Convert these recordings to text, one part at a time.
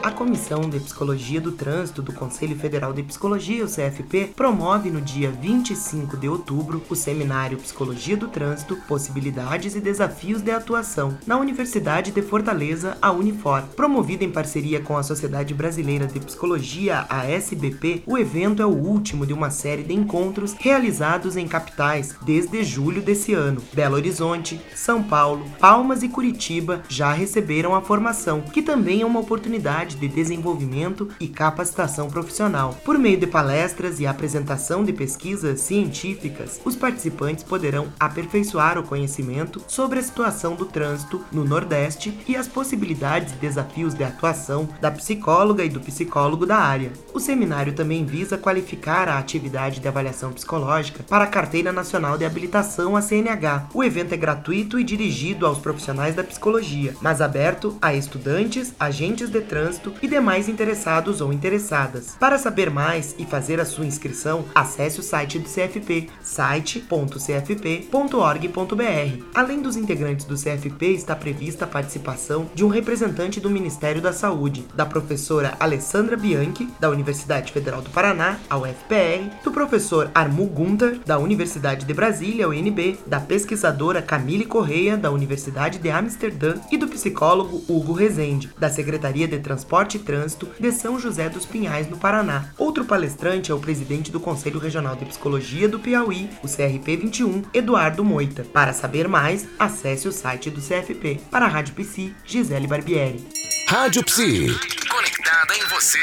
A Comissão de Psicologia do Trânsito do Conselho Federal de Psicologia, o CFP, promove no dia 25 de outubro o seminário Psicologia do Trânsito, Possibilidades e Desafios de Atuação, na Universidade de Fortaleza, a Unifor. Promovido em parceria com a Sociedade Brasileira de Psicologia, a SBP, o evento é o último de uma série de encontros realizados em capitais desde julho desse ano. Belo Horizonte, São Paulo, Palmas e Curitiba já receberam a formação, que também é uma oportunidade de desenvolvimento e capacitação profissional. Por meio de palestras e apresentação de pesquisas científicas, os participantes poderão aperfeiçoar o conhecimento sobre a situação do trânsito no Nordeste e as possibilidades e desafios de atuação da psicóloga e do psicólogo da área. O seminário também visa qualificar a atividade de avaliação psicológica para a Carteira Nacional de Habilitação, a CNH. O evento é gratuito e dirigido aos profissionais da psicologia, mas aberto a estudantes, agentes de trânsito e demais interessados ou interessadas. Para saber mais e fazer a sua inscrição, acesse o site do CFP, site.cfp.org.br. Além dos integrantes do CFP, está prevista a participação de um representante do Ministério da Saúde, da professora Alessandra Bianchi, da Universidade Federal do Paraná, a UFPR, do professor Armu Gunter, da Universidade de Brasília, UNB, da pesquisadora Camille Correia, da Universidade de Amsterdã e do psicólogo Hugo Rezende, da Secretaria de Transporte Transporte e Trânsito de São José dos Pinhais, no Paraná. Outro palestrante é o presidente do Conselho Regional de Psicologia do Piauí, o CRP 21, Eduardo Moita. Para saber mais, acesse o site do CFP. Para a Rádio Psi, Gisele Barbieri. Rádio Psi. Conectada em você.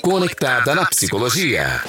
Conectada na psicologia.